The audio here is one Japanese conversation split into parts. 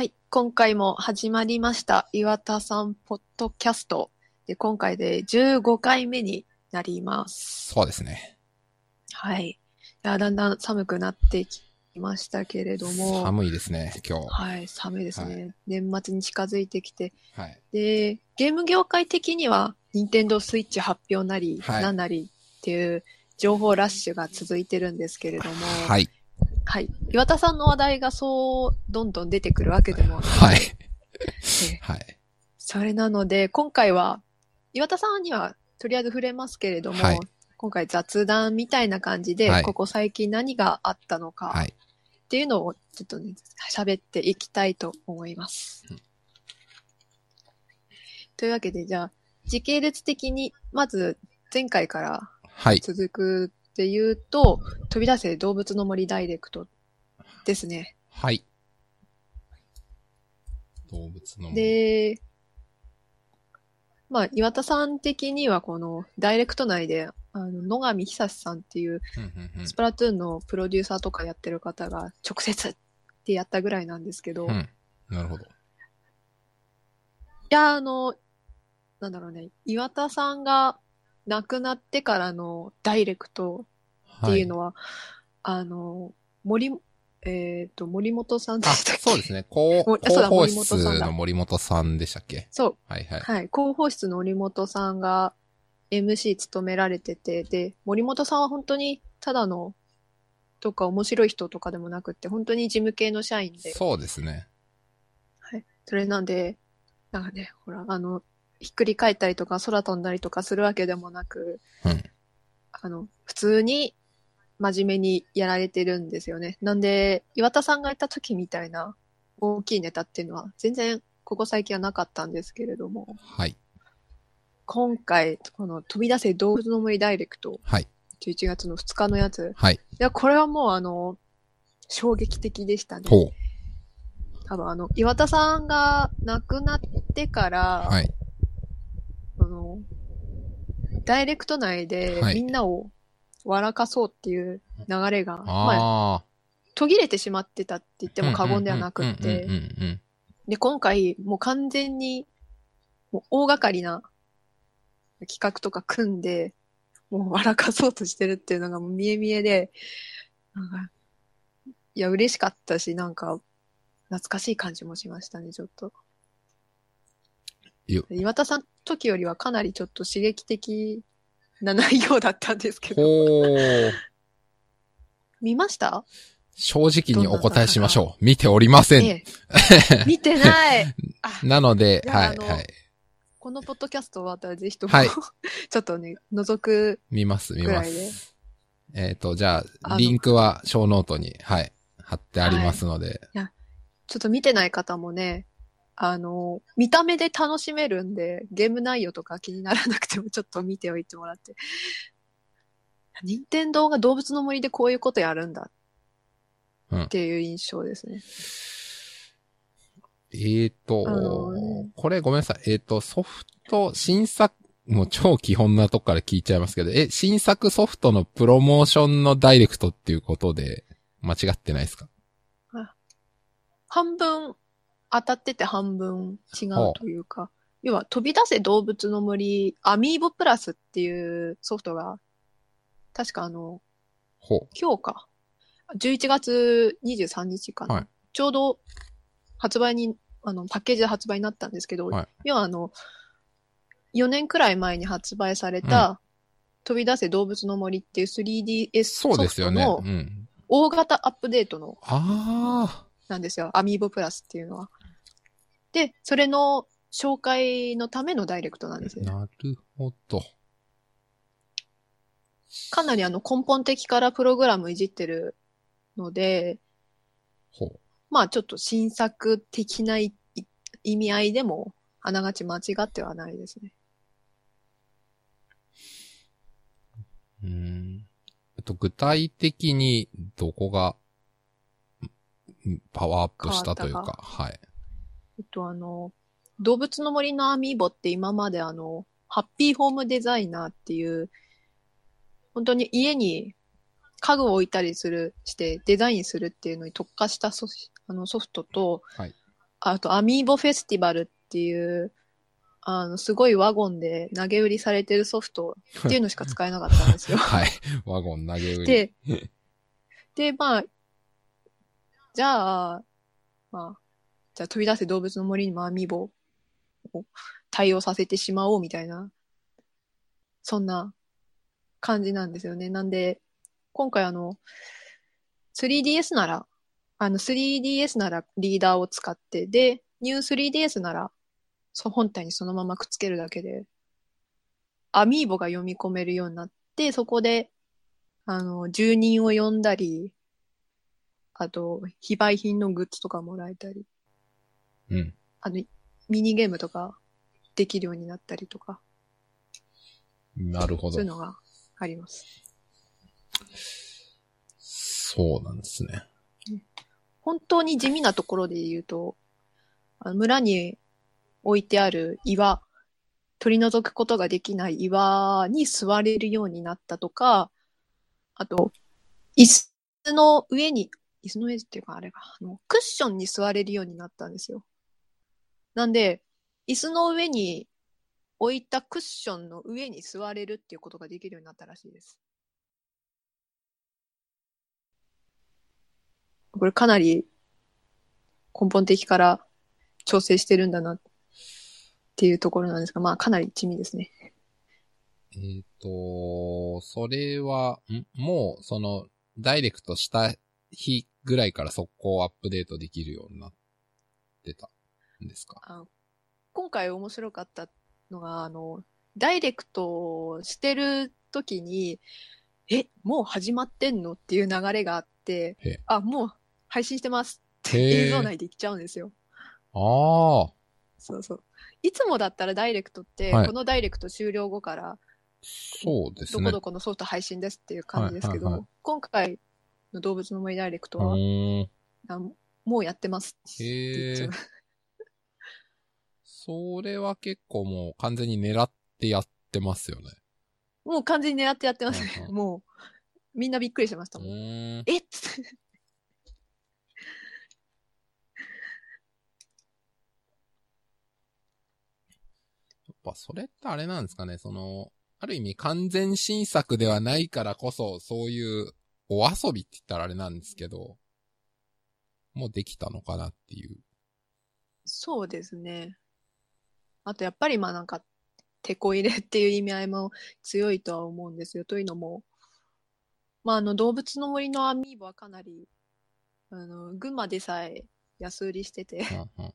はい。今回も始まりました。岩田さんポッドキャスト。で、今回で15回目になります。そうですね。はい。いや、だんだん寒くなってきましたけれども。寒いですね、今日。はい、寒いですね。は年末に近づいてきて。はい。で、ゲーム業界的には、任天堂スイッチ発表なり、はいなんなりっていう情報ラッシュが続いてるんですけれども。はい。はい。岩田さんの話題がそう、どんどん出てくるわけでもはい。えはい。それなので、今回は、岩田さんにはとりあえず触れますけれども、はい今回雑談みたいな感じで、はいここ最近何があったのかはい。っていうのをちょっとね、喋っていきたいと思います。うんというわけで、じゃあ、時系列的に、まず前回からはい。続くっていうと、飛び出せ動物の森ダイレクトですね。はい。動物の。で、まあ、岩田さん的にはこのダイレクト内で、あの、野上久志さんっていうスプラトゥーンのプロデューサーとかやってる方が直接ってやったぐらいなんですけど、いうん。なるほど。や、あの、なんだろうね、岩田さんが亡くなってからのダイレクトっていうのは、あの、森、えっ、と、森本さんであ、したっけ？そうですね。広報室の森本さんでしたっけ？そう、はいはい。はい。広報室の森本さんが MC 務められてて、で、森本さんは本当にただのとか面白い人とかでもなくって、本当に事務系の社員で、そうですね。はい。それなんで、なんかね、ほら、あの、ひっくり返ったりとか空飛んだりとかするわけでもなく、うん。あの、普通に真面目にやられてるんですよね。なんで、岩田さんがいた時みたいな大きいネタっていうのは全然ここ最近はなかったんですけれども、はい。今回、この飛び出せ動物の森ダイレクト、はい。11月の2日のやつ。はい。いや、これはもうあの、衝撃的でしたね。ほう。多分あの、岩田さんが亡くなってから、はい。あの、ダイレクト内ではいみんなを笑かそうっていう流れが、まあ。途切れてしまってたって言っても過言ではなくってうん、うんうんうんで、今回、もう完全に、もう大掛かりな企画とか組んで、もう笑かそうとしてるっていうのがもう見え見えで、なんか、いや、嬉しかったし、なんか、懐かしい感じもしましたね、ちょっと。よ岩田さん時よりはかなりちょっと刺激的な内容だったんですけど。見ました？正直にお答えしましょう。見ておりません。ええ。見てない。あ なので、はいはい。このポッドキャスト終わったらぜひとも、はい ちょっとね、覗く見ます、見ま。す。えっ、と、じゃあリンクはショーノートに、はい、貼ってありますので、ちょっと見てない方もね、あの、見た目で楽しめるんで、ゲーム内容とか気にならなくてもちょっと見ておいてもらって。任天堂が動物の森でこういうことやるんだうんっていう印象ですね。えーと、あのねこれごめんなさい。えーと、ソフト、新作、もう超基本なとこから聞いちゃいますけど、え、新作ソフトのプロモーションのダイレクトっていうことで、間違ってないですか？半分当たってて半分違うというか、要は飛び出せ動物の森アミーボプラスっていうソフトが、確かあの、ほ今日か。11月23日かな。はいちょうど発売に、あの、パッケージで発売になったんですけど、はい要はあの、4年くらい前に発売された、飛び出せ動物の森っていう 3DS そうソフ。トのうん。大型アップデートのあなんですよ。アミーボプラスっていうのは。で、それの紹介のためのダイレクトなんですー、よ。なるほど。かなりあの根本的からプログラムいじってるので、ほう。まあちょっと新作的ない意味合いでも、あながち間違ってはないですね。うーん。えっと、具体的にどこが、んパワーアップしたという変わか、はい。えっとあの、動物の森のアミーボって今まであの、ハッピーホームデザイナーっていう、本当に家に家具を置いたりする、してデザインするっていうのに特化したソあのソフトと、はいあと、アミーボフェスティバルっていう、あの、すごいワゴンで投げ売りされてるソフトっていうのしか使えなかったんですよ。はい。ワゴン投げ売り。で、で、まあ、じゃあ、まあ、じゃあ飛び出せ動物の森にもアミーボを対応させてしまおうみたいな、そんな感じなんですよね。なんで、今回あの、3DS なら、あの 3DS ならリーダーを使って、で、ニュー 3DS なら、そ本体にそのままくっつけるだけで、アミーボが読み込めるようになって、そこで、あの、住人を呼んだり、あと、非売品のグッズとかもらえたり、うん。あの、ミニゲームとかできるようになったりとか、なるほどそういう。のがあります。そうなんですね。本当に地味なところで言うと、あの村に置いてある岩、取り除くことができない岩に座れるようになったとか、あと、椅子の上に、椅子の上っていうかあれが、あの、クッションに座れるようになったんですよ。なんで、椅子の上に置いたクッションの上に座れるっていうことができるようになったらしいです。これかなり根本的から調整してるんだなっていうところなんですが、まあかなり地味ですね。えっ、と、それは、ん？もう、その、ダイレクトした日ぐらいから速攻アップデートできるようになってたですか？あ今回面白かったのが、あの、ダイレクトしてる時に、え、もう始まってんの？っていう流れがあってあ、もう配信してますって映像内で言っちゃうんですよ。ああ、そうそう。いつもだったらダイレクトって、はいこのダイレクト終了後から、そうですね。どこどこのソフト配信ですっていう感じですけど、はいはいはい今回の動物の森ダイレクトうは、もうやってますって言っちゃう。。それは結構もう完全に狙ってやってますよね。もう完全に狙ってやってますねうん。うんもう、みんなびっくりしましたうもん。えっつってやっぱそれってあれなんですかね、その、ある意味完全新作ではないからこそ、そういうお遊びって言ったらあれなんですけど、もうできたのかなっていう。そうですね。あとやっぱりまあなんか、手こ入れっていう意味合いも強いとは思うんですよ。というのも、まああの動物の森のアミーボはかなり、あの、群馬でさえ安売りしてて、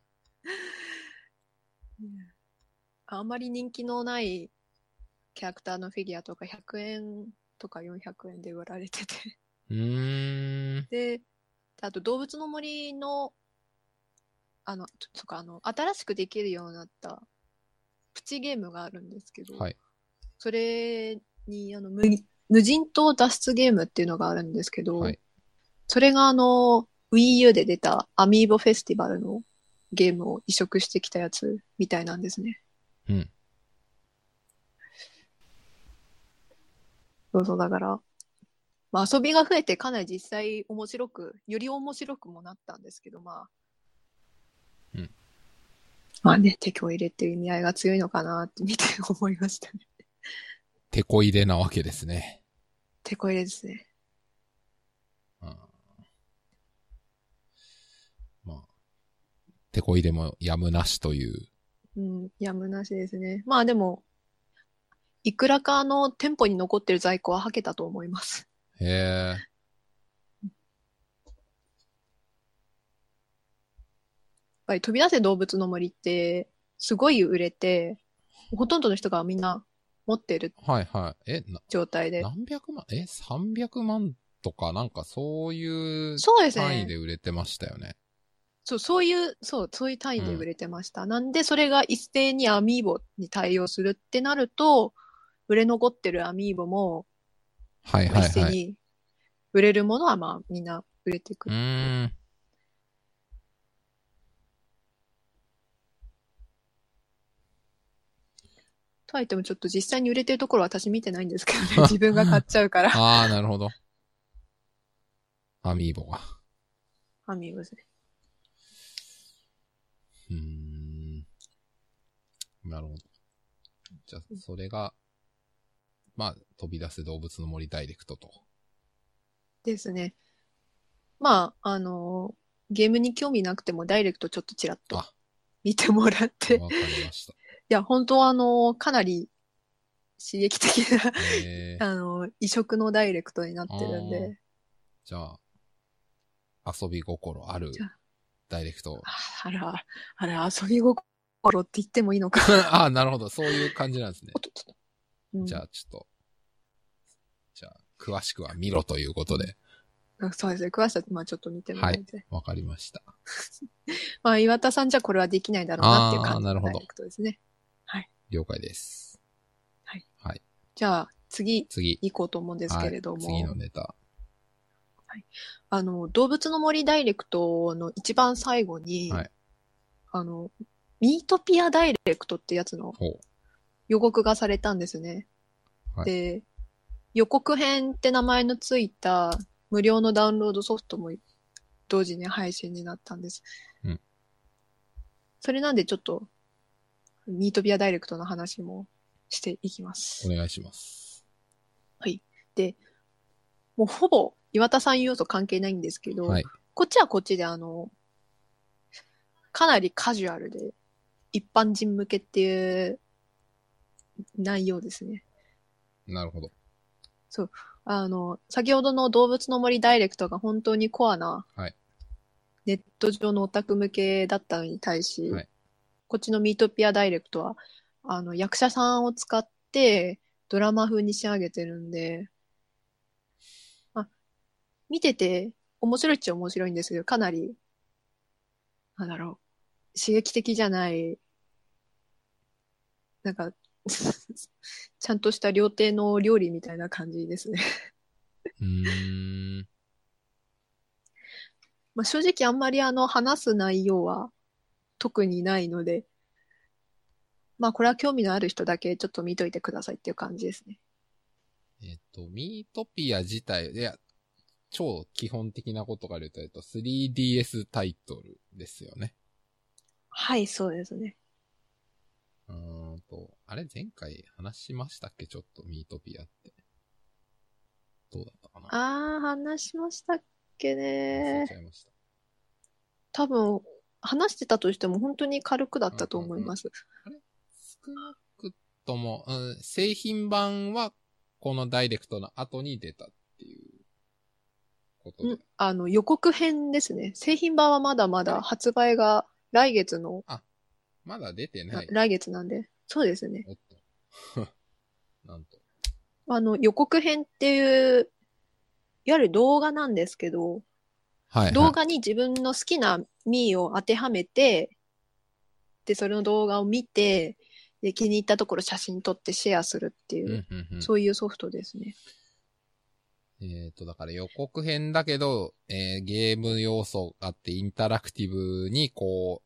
あんまり人気のないキャラクターのフィギュアとか100円とか400円で売られてて。で、あと動物の森の、あの、ととか、あの、新しくできるようになったプチゲームがあるんですけど、はい。それに、あの、無無人島脱出ゲームっていうのがあるんですけど、はいそれがあの、Wii U で出たアミーボフェスティバルのゲームを移植してきたやつみたいなんですね。うん。そうそう、だから、まあ遊びが増えてかなり実際面白く、より面白くもなったんですけど、まあ。うん。まあね、手を入れっていう意味合いが強いのかなって見て思いましたね。手こ入れなわけですね。手こ入れですね。うん。まあ、手こ入れもやむなしという。うん、やむなしですね。まあでも、いくらかの店舗に残ってる在庫ははけたと思います。へえ。やっぱり飛び出せ動物の森って、すごい売れて、ほとんどの人がみんな持ってるはいはい。え、な、状態で。何百万え、300万とかなんかそういう単位で。売れてましたよね。そう、そういう、そう、そういう単位で売れてました。なんで、それが一斉にアミーボに対応するってなると、売れ残ってるアミーボも、はいはいはい。一斉に売れるものはまあみんな売れてく。ーん。とはいってもちょっと実際に売れてるところは私見てないんですけどね。自分が買っちゃうから。ああ、なるほど。アミーボが。アミーボですね。なるほど。じゃあ、それが、まあ、飛び出せ動物の森ダイレクトと。ですね。まあ、あの、ゲームに興味なくてもダイレクトちょっとちらっとあ見てもらって。いわかりました。や、本当はあの、かなり刺激的な、えー、あの、異色のダイレクトになってるんで、じゃあ、遊び心あるダイレクト。ああら、あら、遊び心って言ってもいいのか。ああ、なるほど。そういう感じなんですねうんじゃあ、ちょっと、じゃあ、詳しくは見ろということで、あそうですね。詳しさ、まあちょっと見てもらいて。わかりました。まあ岩田さんじゃこれはできないだろうなっていう感じなるほどのダイレクトですね。了解です。じゃあ次次。行こうと思うんですけれども、はい、次のネタ。あの、動物の森ダイレクトの一番最後に、はいあの、ミートピアダイレクトってやつの。予告がされたんですね。はいで、予告編って名前のついた無料のダウンロードソフトも同時に配信になったんです。うんそれなんでちょっと、ミートピアダイレクトの話もしていきますお。願いします。もうほぼ岩田さん要素関係ないんですけど、はい。こっちはこっちであの、かなりカジュアルで、一般人向けっていう内容ですね。なるほど。あの、先ほどの動物の森ダイレクトが本当にコアな、はいネット上のオタク向けだったのに対し、はいこっちのミートピアダイレクトは、あの、役者さんを使ってドラマ風に仕上げてるんで、あ、見てて面白いっちゃ面白いんですけど、かなり、なんだろう、刺激的じゃない、なんか、ちゃんとした料亭の料理みたいな感じですね。うーん。まあ、正直あんまりあの話す内容は特にないので、まあこれは興味のある人だけちょっと見といてくださいっていう感じですね。えっと、ミートピア自体、いや、超基本的なことから言うと、えっと、3DS タイトルですよね。はい、そうですね。うーんと、あれ前回話しましたっけ？ちょっとミートピアって。どうだったかな？あー、話しましたっけ忘れねち。ゃいました。多分、話してたとしても本当に軽くだったと思います。少なくとも、うん、製品版はこのダイレクトの後に出たっていうことで。うんあの、予告編ですね。製品版はまだまだ発売が来月の、まだ出てない。来月なんで。そうですね。おっと。なんと。あの、予告編っていう、いわゆる動画なんですけど、はい、はい。動画に自分の好きなミーを当てはめて、で、それの動画を見て、で、気に入ったところ写真撮ってシェアするっていう、うんうんうん。そういうソフトですね。えっ、と、だから予告編だけど、えーゲーム要素があってインタラクティブにこう、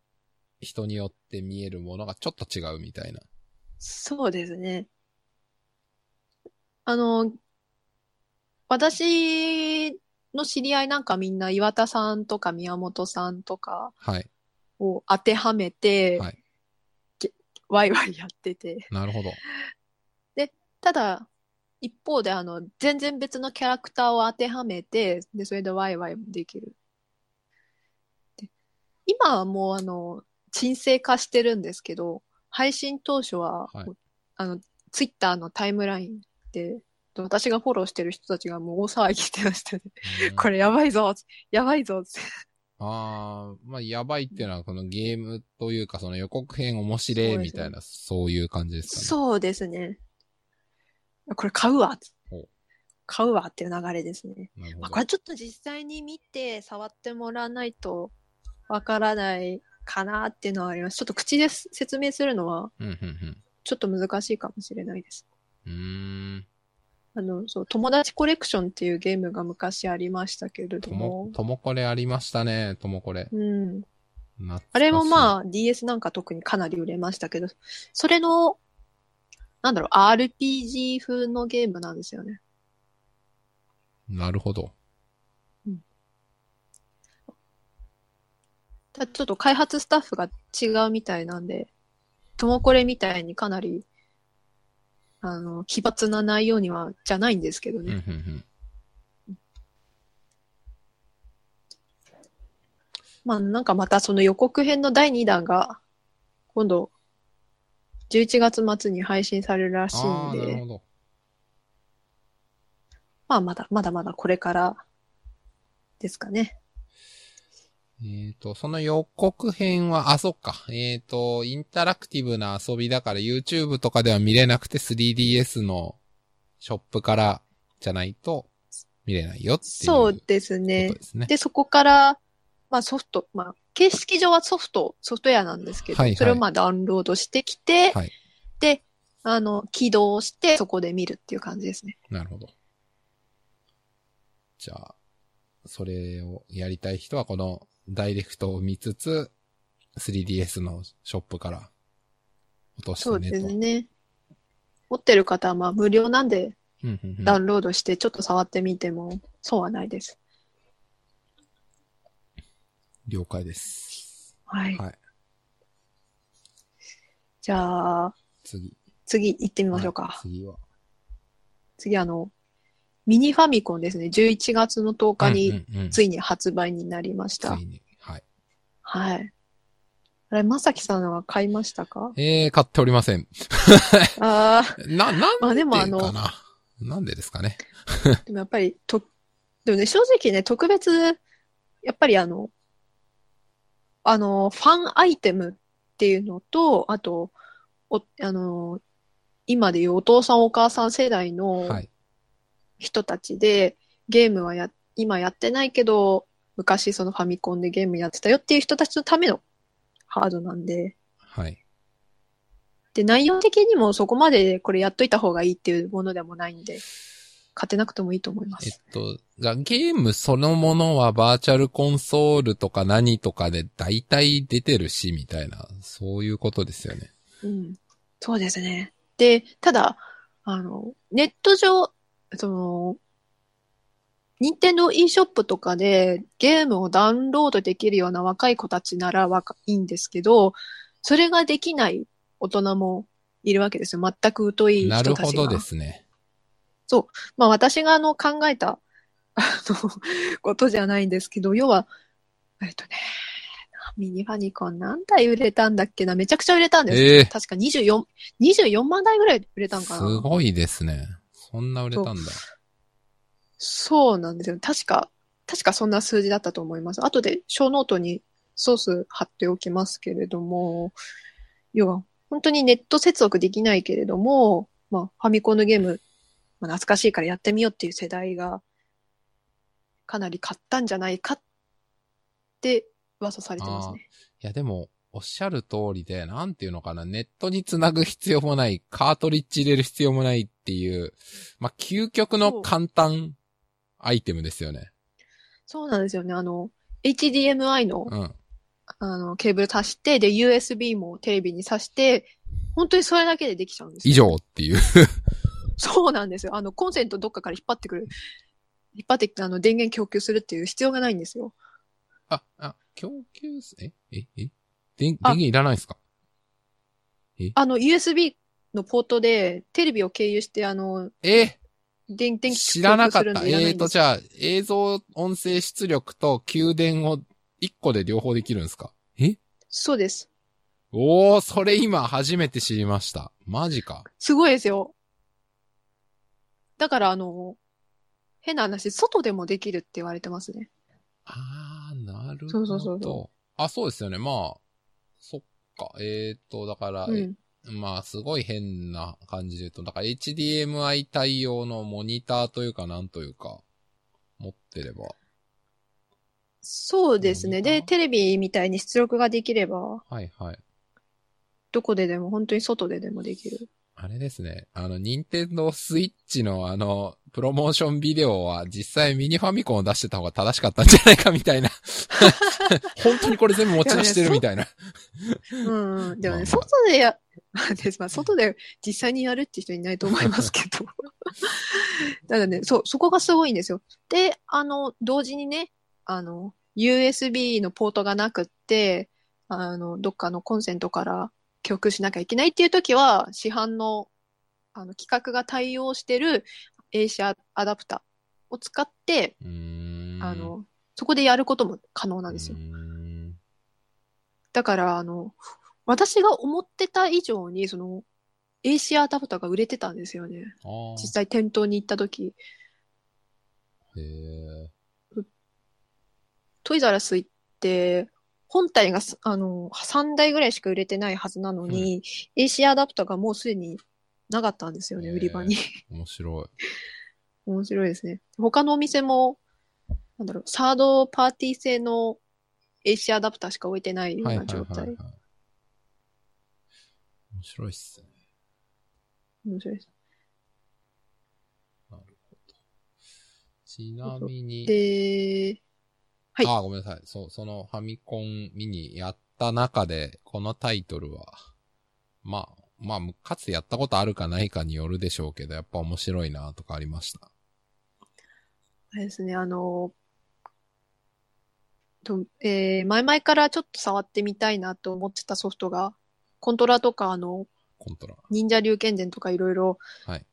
人によって見えるものがちょっと違うみたいな。そうですね。あの、私の知り合いなんかみんな岩田さんとか宮本さんとかはい。を当てはめて、はい。ワイワイやってて。なるほど。ただ、一方であの、全然別のキャラクターを当てはめて、で、それでワイワイもできる。で今はもうあの、沈静化してるんですけど、配信当初は、はいあの、ツイッターのタイムラインで、私がフォローしてる人たちがもう大騒ぎしてましたね。うんこれやばいぞやばいぞってああ、まあ、やばいっていうのは、このゲームというか、その予告編面白いみたいな、そういう感じですかね。そうですね。これ買うわ買うわっていう流れですね。まあ、これちょっと実際に見て触ってもらわないとわからないかなっていうのはあります。ちょっと口で説明するのはちょっと難しいかもしれないです。うん。あの、そう、友達コレクションっていうゲームが昔ありましたけれどともも、、ともこれありましたね、ともこれ。うん。あれもまあ DS なんか特にかなり売れましたけど、それの、なんだろう、RPG 風のゲームなんですよね。なるほど。ただちょっと開発スタッフが違うみたいなんで、ともこれみたいにかなり、あの、奇抜な内容には、じゃないんですけどうん、ね。うん、うん。まあ、なんかまたその予告編の第2弾が、今度、11月末に配信されるらしいんで。まあ、まだ、まだまだこれからですかね。えっ、と、その予告編は、あ、そっか。えっ、と、インタラクティブな遊びだから YouTube とかでは見れなくて 3DS のショップからじゃないと見れないよっていうそうですこねと。ですね。で、そこから、まあソフト、まあ、形式上はソフト、ソフトウェアなんですけど、はいはいそれをまあダウンロードしてきて、はいで、あの、起動してそこで見るっていう感じですね。なるほど。じゃあ、それをやりたい人はこのダイレクトを見つつ、3DS のショップから落とそうしてねと。ですね。持ってる方はまあ無料なんでダウンロードしてちょっと触ってみてもそうはないです。了解です。はい。はい。じゃあ、次。次行ってみましょうか。はい次は。次あの、ミニファミコンですね。11月の10日にうんうんうんついに発売になりました。ついに。はい。はい。あれ、まさきさんは買いましたか？えー、買っておりません。あな、なんまあでもあのな。なんでですかね？あ、でもやっぱり、と、でもね、正直ね、特別、やっぱりあの、あの、ファンアイテムっていうのと、あと、お、あの、今でいうお父さんお母さん世代のはい。人たちで、ゲームはや、今やってないけど、昔そのファミコンでゲームやってたよっていう人たちのためのハードなんで、はい。で、内容的にもそこまでこれやっといた方がいいっていうものでもないんで、勝てなくてもいいと思いまえっす。と、がゲームそのものはバーチャルコンソールとか何とかで大体出てるし、みたいな、そういうことですよね。うん。そうですね。で、ただ、あの、ネット上、その、任天堂 e ショップとかでゲームをダウンロードできるような若い子たちなら若いいんですけど、それができない大人もいるわけですよ。全く疎い人なたちが。るほどですね。まあ私があの考えた、あの、ことじゃないんですけど、要は、えっとね、ミニファニコン何台売れたんだっけなめちゃくちゃ売れたんです。ええ確か24、24万台ぐらい売れたんですかなごいですね。そんな売れたんだ。そうなんですよ。確か、確かそんな数字だったと思います。後でショーノートにソース貼っておきますけれども、要は、本当にネット接続できないけれども、まあ、ファミコンのゲーム、まあ、懐かしいからやってみようっていう世代が、かなり買ったんじゃないかって噂されてますね。いやでも、おっしゃる通りで、なんていうのかな、ネットにつなぐ必要もない、カートリッジ入れる必要もないっていう、まあ、究極の簡単アイテムですよね。そうなんですよね。あの、HDMI の、うん。あの、ケーブル挿して、で、USB もテレビに挿して、本当にそれだけでできちゃうんですよ以上っていう。そうなんですよ。あの、コンセントどっかから引っ張ってくる。引っ張ってきて、あの、電源供給するっていう必要がないんですよ。あ、あ、供給す、え、え、え？電、電あ源いらないですか？あの、USB のポートで、テレビを経由して、あの、え？電、電気知らなかった。えーと、じゃあ、映像、音声出力と給電を一個で両方できるんですか？え？そうです。おー、それ今初めて知りました。マジか。すごいですよ。だから、あの、変な話、外でもできるって言われてますね。あー、なるほど。そうそうそうそあ、そうですよね。まあ、そっか。えーと、だから、うん。まあ、すごい変な感じで言うと、だから HDMI 対応のモニターというかなんというか、持ってれば。そうですね。で、テレビみたいに出力ができれば、はいはい。どこででも、本当に外ででもできる。あれですね。あの、ニンテンドースイッチのあの、プロモーションビデオは実際ミニファミコンを出してた方が正しかったんじゃないかみたいな。本当にこれ全部持ち出してるみたいな。うんうん。でもね、外でや、まあ、外で実際にやるって人いないと思いますけど。ただね、そう、そこがすごいんですよ。で、あの、同時にね、あの、USB のポートがなくって、あの、どっかのコンセントから曲しなきゃいけないっていう時は、市販の、あの、規格が対応してる AC アアダプタを使って。あの、そこでやることも可能なんですよう。ーんだから、あの、私が思ってた以上に、その、AC アダプタが売れてたんですよね。実際店頭に行った時。へえ。トイザラス行って、本体がす、あの、3台ぐらいしか売れてないはずなのに、AC アダプタがもうすでになかったんですよね、売り場に。面白い。面白いですね。他のお店も、なんだろう、サードパーティー製の AC アダプターしか置いてないようはいはない状態。はいはい。面白いっすね。面白いです。なるほど。ちなみに、で、はいあー、ごめんなさい。そう、そのファミコンミニやった中で、このタイトルは、まあ、まあ、かつてやったことあるかないかによるでしょうけど、やっぱ面白いなとかありました？あれですね、あの、とえー前々からちょっと触ってみたいなと思ってたソフトが、コントラとか、あの、コントラ。忍者龍剣伝とかいろいろ、はい。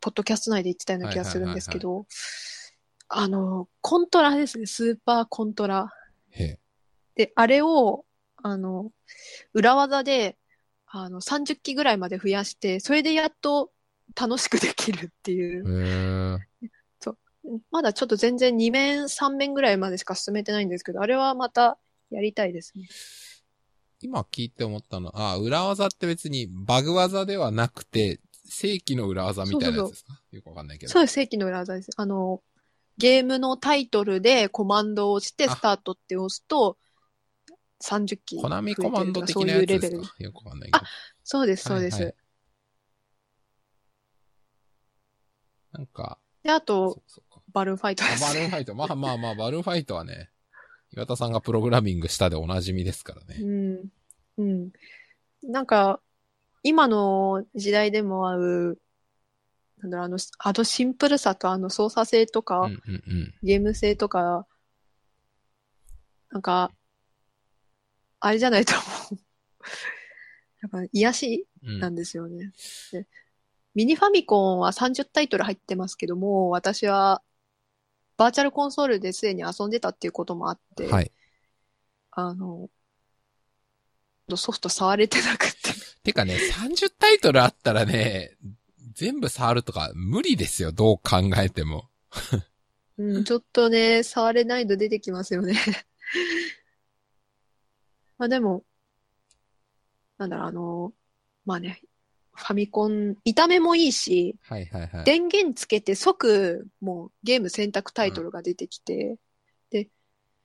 ポッドキャスト内で言ってたような気がするんですけど、あの、コントラですね、スーパーコントラ。へえ。で、あれを、あの、裏技で、あの、30機ぐらいまで増やして、それでやっと楽しくできるっていう。まだちょっと全然2面、3面ぐらいまでしか進めてないんですけど、あれはまたやりたいですね。今聞いて思ったのは、あ、裏技って別にバグ技ではなくて、正規の裏技みたいなやつですか？よくわかんないけど。そうです、正規の裏技です。あの、ゲームのタイトルでコマンドを押してあスタートって押すと、30機コナミコマンド的ないうレベルやつですか。よくわかんないけど。そうです、そうです。はいはいなんか、で、あそとう、そうか。バルーンファイトであす。バルーンファイト。まあまあまあ、バルーンファイトはね、岩田さんがプログラミングしたでおなじみですからね。うん。うん。なんか、今の時代でも合う、なんだろう、あの、あのシンプルさとあの操作性とか、うんうんうん。ゲーム性とか、なんか、あれじゃないと思う。なんか、癒しうんなんですよね。でミニファミコンは30タイトル入ってますけども、私は、バーチャルコンソールですでに遊んでたっていうこともあって、はい。あの、ソフト触れてなくて。てかね、30タイトルあったらね、全部触るとか無理ですよ、どう考えても。うん、ちょっとね、触れないの出てきますよね。まあでも、なんだろう、あの、まあね、ファミコン、見た目もいいし、はいはいはい。電源つけて即、もうゲーム選択タイトルが出てきて、で、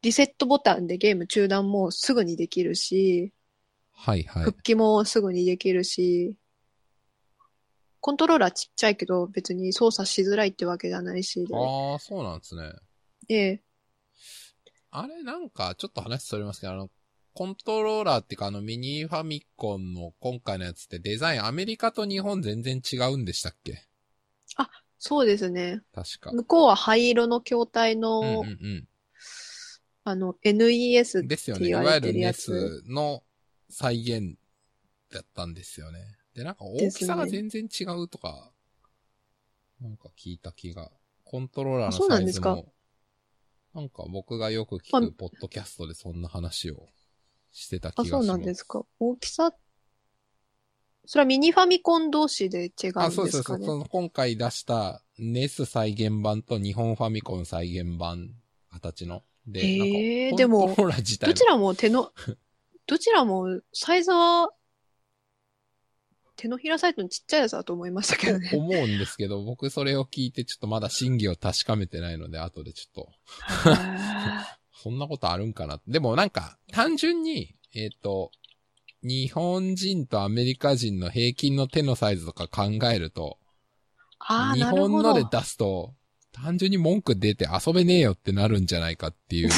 リセットボタンでゲーム中断もすぐにできるし、はいはい。復帰もすぐにできるし、コントローラーちっちゃいけど別に操作しづらいってわけじゃないしで、ああ、そうなんですね。で、あれなんか、ちょっと話それますけど、あの、コントローラーっていうかあのミニファミコンの今回のやつってデザインアメリカと日本全然違うんでしたっけ？そうですね。確か。向こうは灰色の筐体の、うんうんあの、NES うん。ですよね。いわゆる NES の再現だったんですよね。で、なんか大きさが全然違うとか、なんか聞いた気が。コントローラーあそのサうなんですか？イズも、なんか僕がよく聞あくポッドキャストでそんな話をしてた気あ、がします。そうなんですか。大きさ、それはミニファミコン同士で違うんあ、そうそうそう。ですかね。その今回出した NES 再現版と日本ファミコン再現版形の。で、へーでもどちらも手の、どちらもサイズは手のひらサイズのちっちゃいやつだと思いましたけどね。思うんですけど、僕それを聞いてちょっとまだ真偽を確かめてないので、後でちょっと、そんなことあるんかな。でもなんか、単純に、えっ、と、日本人とアメリカ人の平均の手のサイズとか考えると、ああ、日。本ので出すと、単純に文句出て遊べねえよってなるんじゃないかっていう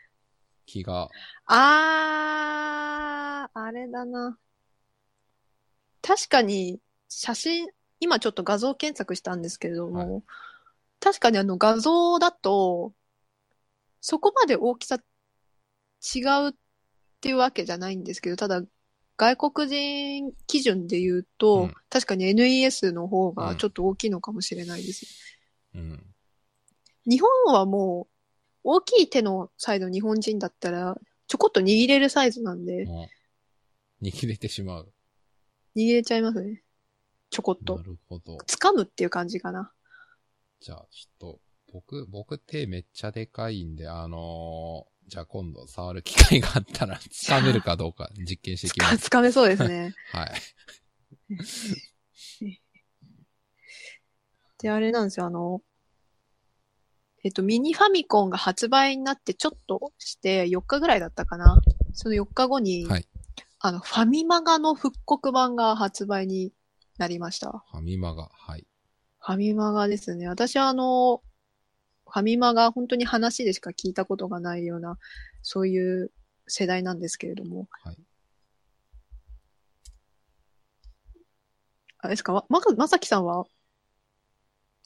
気が。あー、あれだな。確かに、写真、今ちょっと画像検索したんですけれども、確かにあの画像だと、そこまで大きさ違うっていうわけじゃないんですけど、ただ、外国人基準で言うと、うん確かに NES の方うんがちょっと大きいのかもしれないです。うん。日本はもう、大きい手のサイズの日本人だったら、ちょこっと握れるサイズなんで、握れてしまう。握れちゃいますね。ちょこっとな。るほど。掴むっていう感じかな。じゃあ、ちょっと、僕、僕手めっちゃでかいんで、あのーじゃあ今度触る機会があったら、掴めるかどうか実験していきます。掴めそうですね。はい。で、あれなんですよ、あの、えっと、ミニファミコンが発売になってちょっとして4日ぐらいだったかな。その4日後に、はいあの、ファミマガの復刻版が発売になりました。ファミマが、はい。ファミマガですね。私はあの、ファミマガ本当に話でしか聞いたことがないような、そういう世代なんですけれども。はい。あれですか？ま、まさきさんは？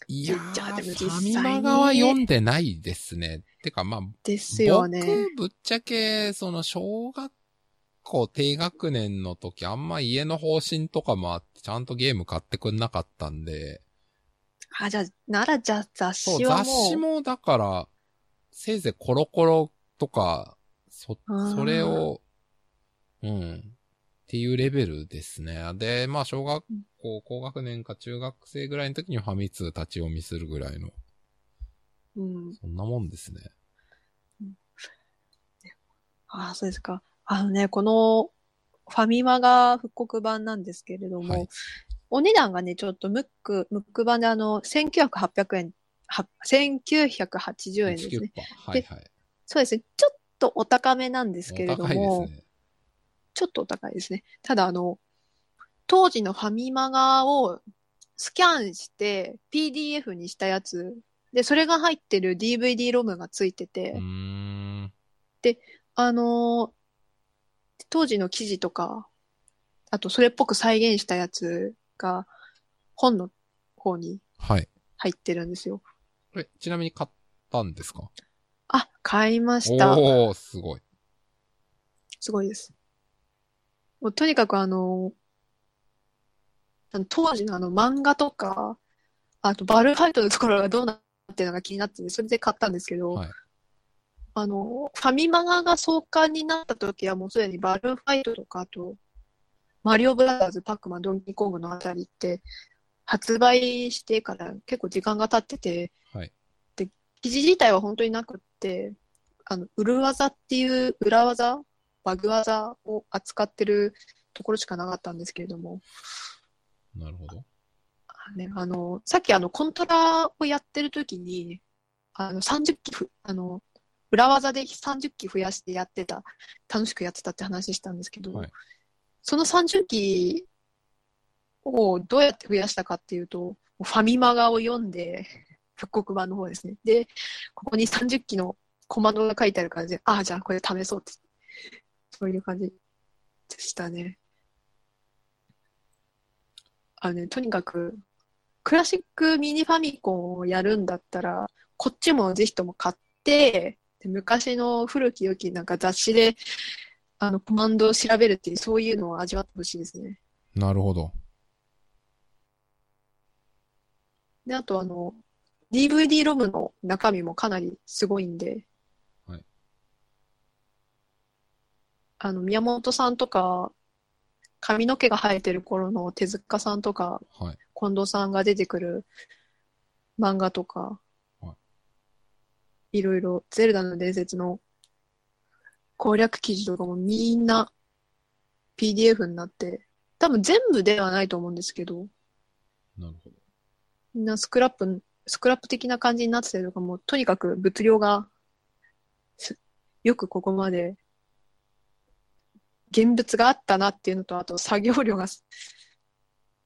いやー、じゃあでもフ実際にァミマ側は読んでないですね。てか、まあ、ですよね。僕、ぶっちゃけ、その、小学校低学年の時、あんま家の方針とかもあって、ちゃんとゲーム買ってくんなかったんで、あ、じゃあ、ならじゃあ雑誌はもう。雑誌もだから、せいぜいコロコロとか、そ、それを、うん、っていうレベルですね。で、まあ、小学校、高学年か中学生ぐらいの時にファミ通立ち読みするぐらいの、うん。そんなもんですね。ああ、そうですか。あのね、このファミマが復刻版なんですけれども、はいお値段がね、ちょっとムック、ムック版であの、1900、800円、は1980円ですね。19%はいはい。そうですね。ちょっとお高めなんですけれども、ね。ちょっとお高いですね。ただあの、当時のファミマガをスキャンして PDF にしたやつ、で、それが入ってる DVD ロムがついてて、うーん。あのー当時の記事とか、あとそれっぽく再現したやつが本の方にはい。入ってるんですよ。え、ちなみに買ったんですか？あ、買いました。おー、すごい。すごいです。もうとにかくあの、あの当時のあの漫画とか、あとバルファイトのところがどうなってるのか気になってて、それで買ったんですけど、はいあの、ファミマガが創刊になった時はもうすでにバルファイトとか、あと、マリオブラザーズ、パックマン、ドンキーコングのあたりって、発売してから結構時間が経ってて、はい。記事自体は本当になくって、あの、裏技っていう裏技、バグ技を扱ってるところしかなかったんですけれども、なるほど。あね、あの、さっきあの、コントラをやってる時に、あの、30機ふ、あの、裏技で30機増やしてやってた、楽しくやってたって話したんですけど、はいその30機をどうやって増やしたかっていうと、ファミマガを読んで、復刻版の方ですね。で、ここに30機のコマンドが書いてあるからで、ああ、じゃあこれ試そうって、そういう感じでしたね。あのね、とにかく、クラシックミニファミコンをやるんだったら、こっちもぜひとも買って、昔の古き良きなんか雑誌で、あの、コマンドを調べるっていう、そういうのを味わってほしいですね。なるほど。で、あとあの、DVD ロムの中身もかなりすごいんで、はいあの、宮本さんとか、髪の毛が生えてる頃の手塚さんとか、はい。近藤さんが出てくる漫画とか、、はいろいろ、ゼルダの伝説の攻略記事とかもみんな PDF になって、多分全部ではないと思うんですけど、なるほど。みんなスクラップ、スクラップ的な感じになってたりとかも、とにかく物量がす、よくここまで、現物があったなっていうのと、あと作業量がす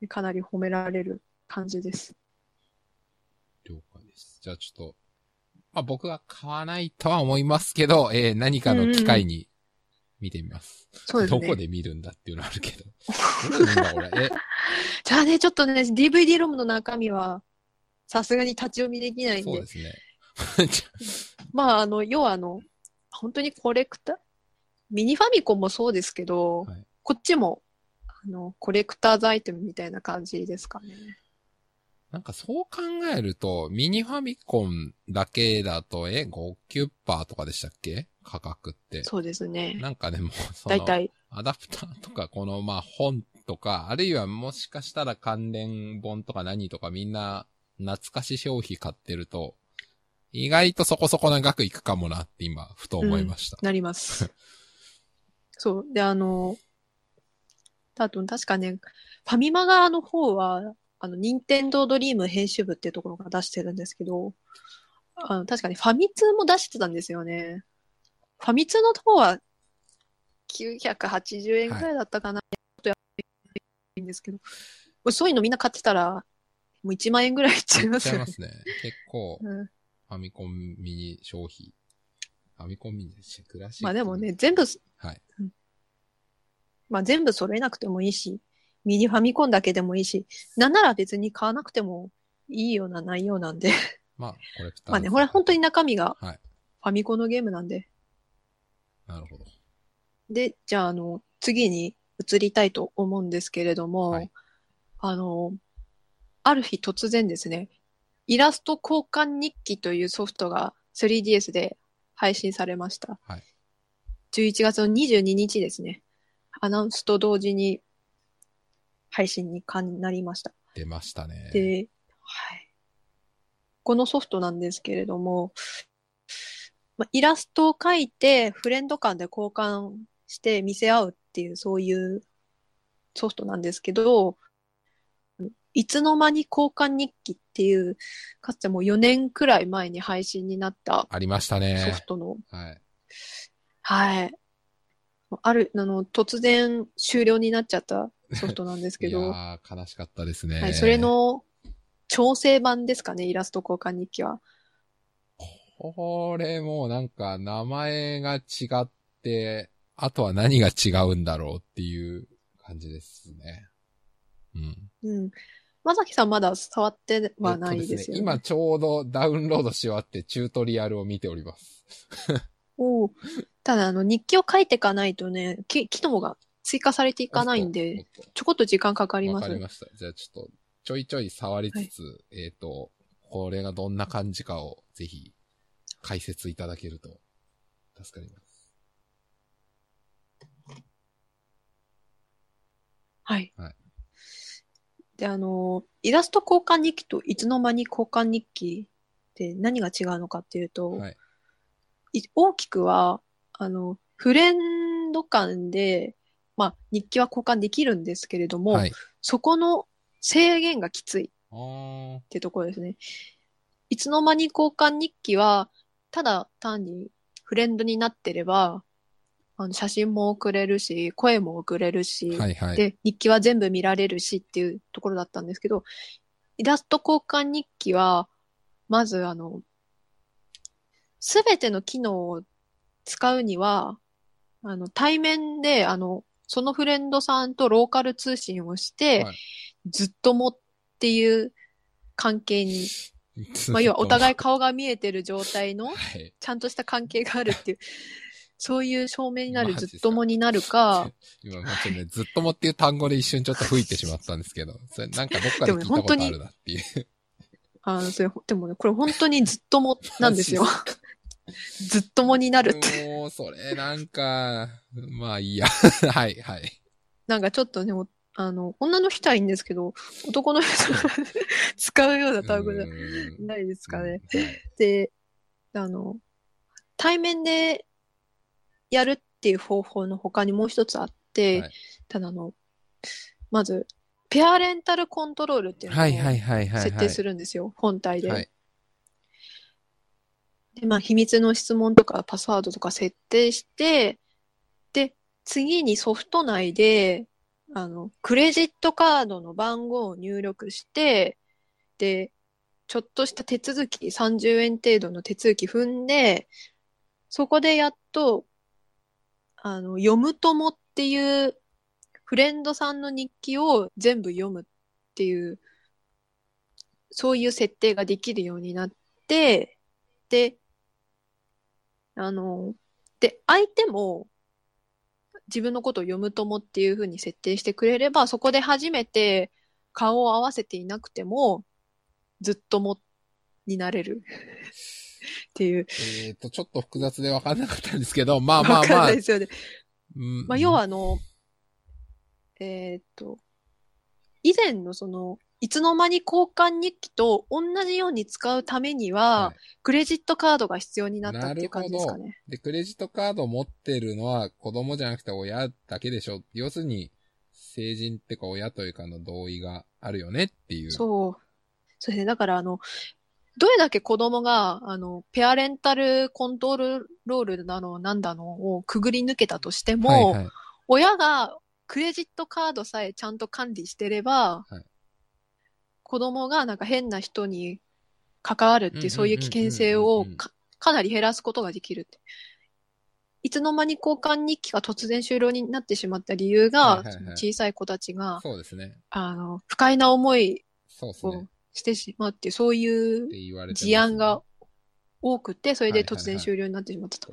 かなり褒められる感じです。了解です。じゃあちょっと、まあ僕は買わないとは思いますけど、えー何かの機会に見てみます。そうですね。どこで見るんだっていうのあるけど。どこで見るんだこれ。え、じゃあね、ちょっとね、DVD ロムの中身は、さすがに立ち読みできないんでそうで、すね。まあ、あの、要はあの、本当にコレクター、ミニファミコンもそうですけど、はいこっちも、あの、コレクターズアイテムみたいな感じですかね。なんかそう考えると、ミニファミコンだけだと、え、5キュッパーとかでしたっけ？価格って。そうですね。なんかでも、その、だいたい、アダプターとか、この、まあ、本とか、あるいはもしかしたら関連本とか何とかみんな、懐かし消費買ってると、意外とそこそこな額いくかもなって今、ふと思いました。なります。そう。で、あの、あと、確かね、ファミマ側の方は、あの、任天堂ドリーム編集部っていうところが出してるんですけど、あの、確かにファミ通も出してたんですよね。ファミ通の方は、980円くらいだったかな。ちょっとやいいんですけど、そういうのみんな買ってたら、もう1万円ぐらいいっちゃいますよね。違いますね。結構、うんファミコンミニ消費。ファミコンミニですし、クラシック。まあでもね、。全部、はい。まあ全部揃えなくてもいいし、ミニファミコンだけでもいいし、なんなら別に買わなくてもいいような内容なんで。まあ、コレクター。まあね、これ本当に。中身がはい。ファミコンのゲームなんで。なるほど。で、じゃああの、次に移りたいと思うんですけれども、はいあの、ある日突然ですね、イラスト交換日記というソフトが 3DS で配信されました。はい11月の22日ですね。アナウンスと同時に配信になりました。出ましたね。で、はい。このソフトなんですけれども、まあ、イラストを描いてフレンド間で交換して見せ合うっていうそういうソフトなんですけど、いつの間に交換日記っていう、かつてもう4年くらい前に配信になったありましたソねフ。トの、はい。はい。ある、あの、突然終了になっちゃった ソフトなんですけいや悲しかったですね。はい、それ、の調整版ですかね、イラスト交換日記は。これもうなんか名前が違って、あとは何が違うんだろうっていう感じですね。うん。うん。まさきさんまだ触ってはないえっとですよね。今ちょうどダウンロードし終わってチュートリアルを見ております。おうただ、あの、日記を書いていかないとね、き機能が追加されていかないんで。ちょこっと時間かかりわます。かりました。じゃあちょっと、ちょいちょい触りつつ、えっ、と、これがどんな感じかをぜひ解説いただけると助かります。はい。はいで、あの、イラスト交換日記といつの間に交換日記って何が違うのかっていうと、はい。い大きくは、あの、フレンド間で、まあ、日記は交換できるんですけれども、はい。そこの制限がきついってところですね。いつの間に交換日記は、ただ単にフレンドになってれば、あの写真も送れるし、声も送れるし、はいはい。で、日記は全部見られるしっていうところだったんですけど、イラスト交換日記は、まずあの、すべての機能を使うには、あの、対面で、あの、そのフレンドさんとローカル通信をして、はいずっともっていう関係に、まあ、要はお互い顔が見えてる状態の、はい。ちゃんとした関係があるっていう、そういう証明になるずっともになるか、今、ね、ずっともっていう単語で一瞬ちょっと吹いてしまったんですけど、それなんかどっかで聞いたことあるなっていう。あの、それ、でもね、これ本当にずっともなんですよ。ずっともになるって。もう、それなんか、まあいいや。はい、はい。なんかちょっとね、おあの、女の人はいいんですけど、男の人が使うような単語じゃないですかね。はいで、あの、対面でやるっていう方法の他にもう一つあって、はいただあの、まず、ペアレンタルコントロールっていうのをはいはいはいはい。設定する。るんですよ、本体で。はい。で、まあ、秘密の質問とかパスワードとか設定して、で、次にソフト内で、あの、クレジットカードの番号を入力して、で、ちょっとした手続き、30円程度の手続き踏んで、そこでやっと、あの、読む友っていう、フレンドさんの日記を全部読むっていう、そういう設定ができるようになって、で、あの、で、相手も、自分のことを読む友っていう風に設定してくれれば、そこで初めて顔を合わせていなくても、ずっともになれるっていう。えっ、と、ちょっと複雑で分かんなかったんですけど、まあまあわかんまあないで。すよね。うんまあ、要はあの、えーっと、以前のその、いつの間に交換日記と同じように使うためには、はいクレジットカードが必要になったっていう感じですかね。で、クレジットカードを持ってるのは子供じゃなくて親だけでしょ。要するに、成人ってか親というかの同意があるよねっていう。そう。そうですね。だからあの、どれだけ子供が、あの、ペアレンタルコントロールなの、なんだのをくぐり抜けたとしても、はいはい。親がクレジットカードさえちゃんと管理してれば、はい子供がなんか変な人に関わるっていう、そういう危険性をかかなり減らすことができるって。いつの間に交換日記が突然終了になってしまった理由が、小さい子たちが、そうですね。あの、不快な思いをしてしまうってそういう事案が多くて、それで突然終了になってしまったと。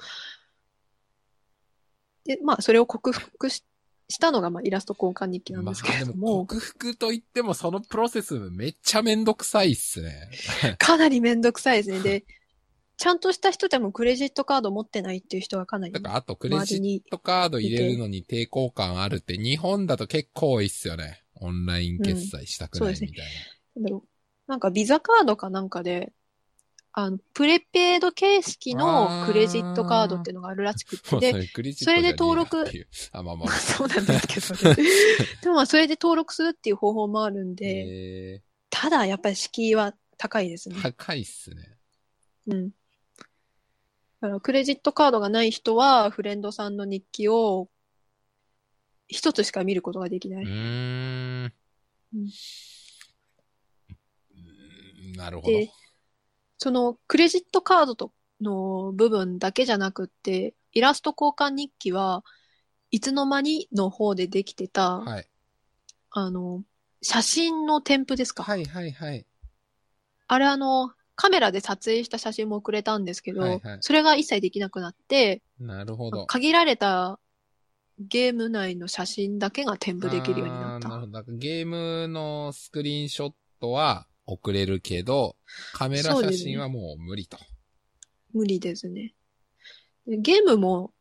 で、まあ、それを克服ししたのが、まあ、イラスト交換日記なんですけれどまあ、でも、も克服と言ってもそのプロセスめっちゃめんどくさいっすね。かなりめんどくさいですね。で、ちゃんとした人でもクレジットカード持ってないっていう人がかなりだからあとクレジットカード入れるのに抵抗感あるって日本だと結構多いっすよね。オンライン決済したくないみたいな。なんだろう、なんかビザカードかなんかで、あの、プレペイド形式のクレジットカードっていうのがあるらしくて、それで登録あ、まあまあまあ。そうなんですけどね。でもまあそれで登録するっていう方法もあるんで、えただやっぱり敷居は高いですー、ね。高いっすね。うん。だからクレジットカードがない人は、フレンドさんの日記を一つしか見ることができなうい。うんうんなるほど。で、そのクレジットカードとの部分だけじゃなくって、イラスト交換日記はいつの間にの方でできてた、はい。あの、写真の添付ですか？はいはいはい。あれあの、カメラで撮影した写真も送れたんですけど、はいはいそれが一切できなくなって、なるほど。限られたゲーム内の写真だけが添付できるようになった。なるほど。ゲームのスクリーンショットは送れるけど、カメラ写真はもう無理と。無理ですね。でゲームも、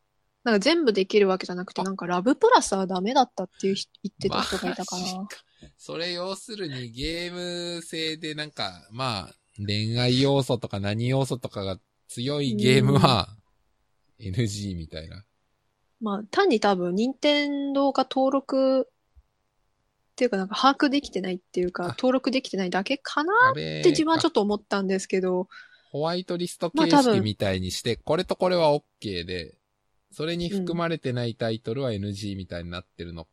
なんか全部できるわけじゃなくて、なんかラブプラスはダメだったっていう人言ってた人がいたから。かそれ要するにゲーム性でなんか、まあ、恋愛要素とか何要素とかが強いゲームは NG みたいな。まあ、単に多分、任天堂が登録っていうかなんか把握できてないっていうかあ、登録できてないだけかなって自分はちょっっと思ったんですけど、ホワイトリスト形式みたいにして、これとこれは OK で、それに含まれてないタイトルは NG みたいになってるの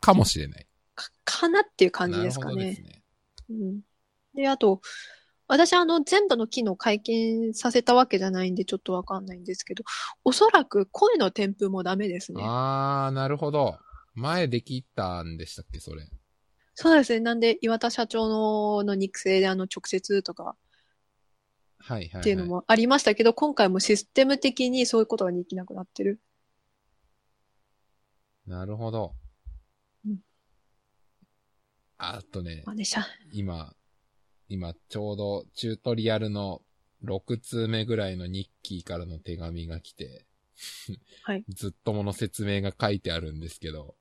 かもしれない。か、かなっていう感じですかねなるほどで。すね。うん。で、あと、私あの、全部の機能解禁させたわけじゃないんでちょっとわかんないんですけど、おそらく声の添付もダメですね。あー、なるほど。前できたんでしたっけ、それ。そうですね。なんで、岩田社長のの肉声であの、直接とかはいはい、はい。っていうのもありましたけど、今回もシステム的にそういうことができなくなってる。なるほど。うんあとね今、今ちょうどチュートリアルの6通目ぐらいのニッキーからの手紙が来て、はい ずっともの説明が書いてあるんですけど、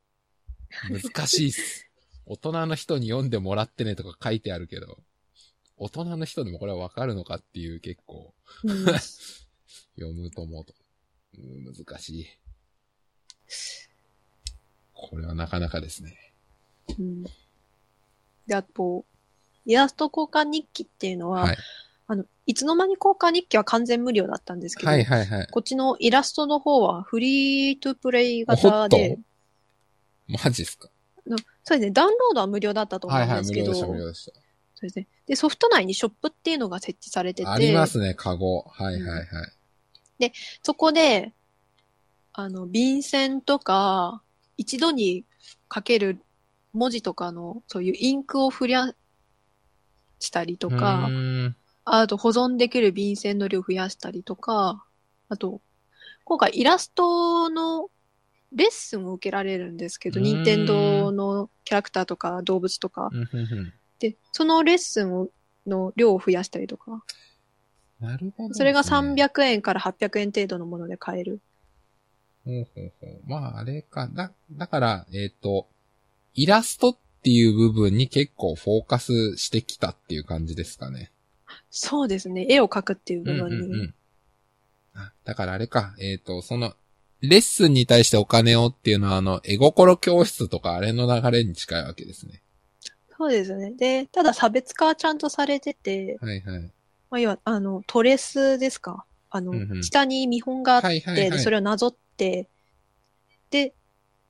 難しいっす。大人の人に読んでもらってねとか書いてあるけど、大人の人でもこれはわかるのかっていう結構、うん、読むと思うと、うん難しい。これはなかなかですね。うん。で、あと、イラスト交換日記っていうのは、はい。あの、いつの間に交換日記は完全無料だったんですけど、はいはいはい。こっちのイラストの方はフリートゥプレイ型で、マジっすか？そうですね、ダウンロードは無料だったと思はいはい、うんですけど、無料でした、無料でした。そうですね。で、ソフト内にショップっていうのが設置されてて、ありますね、カゴ。はいはいはい。そこで、あの、便箋とか、一度に書ける文字とかの、そういうインクを増やしたりとかあと保存できる便箋の量増やしたりとか、あと、今回イラストのレッスンを受けられるんですけど、うーん任天堂のキャラクターとか動物とか。うんうんうんで、そのレッスンをの量を増やしたりとか。なるほど、それが。300円から800円程度のもので買える。ほうほうほう。まあ、あれか。だ、だから、えっ、と、イラストっていう部分に結構フォーカスしてきたっていう感じですかね。そうですね。絵を描くっていううん部分に。うんうん。あ、だからあれか。えっ、と、その、レッスンに対してお金をっていうのは、あの、絵心教室とかあれの流れに近いわけですね。そうですね。で、ただ差別化はちゃんとされてて、はいはい。まあ、要は、あの、トレスですか？あの、うんうん下に見本があって、はいはいはいでそれをなぞって、で、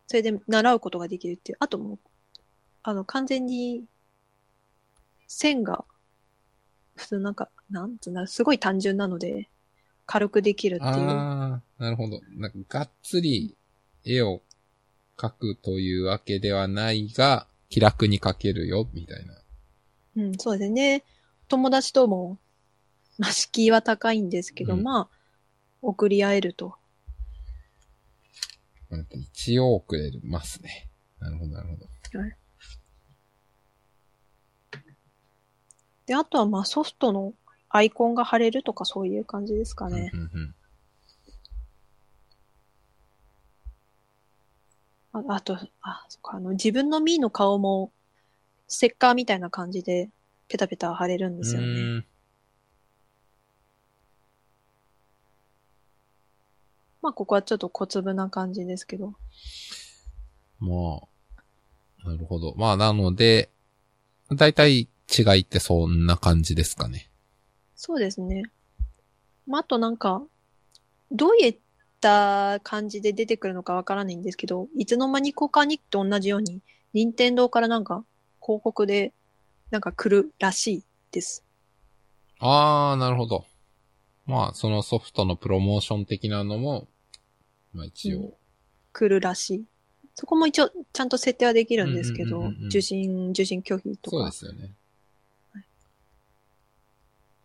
それで習うことができるっていう。あともう、あの、完全に、線が、普通なんか、なんつうんだ、すごい単純なので、軽くできるっていう。ああ、なるほど。なんか、がっつり絵を描くというわけではないが、気楽に描けるよ、みたいな。うん、そうですね。友達とも、まあ、敷居は高いんですけど、うんまあ、送り合えると。まあ一応送れますね。なるほど、なるほど。で、あとはまあソフトのアイコンが貼れるとかそういう感じですかね。うんうんうんああと、あ、そっか、あの、自分のミーの顔も、ステッカーみたいな感じで、ペタペタ貼れるんですよね。まあ、ここはちょっと小粒な感じですけど。まあ、なるほど。まあ、なので、だいたい違いってそんな感じですかね。そうですね。まあ、あとなんか、どういった感じで出てくるのかわからないんですけど、いつの間に交換日記と同じように、任天堂からなんか、広告で、なんか来るらしいです。あー、なるほど。まあ、そのソフトのプロモーション的なのも、まあ一応。うん来るらしい。そこも一応、ちゃんと設定はできるんですけど受信、受信拒否とか。そうですよね。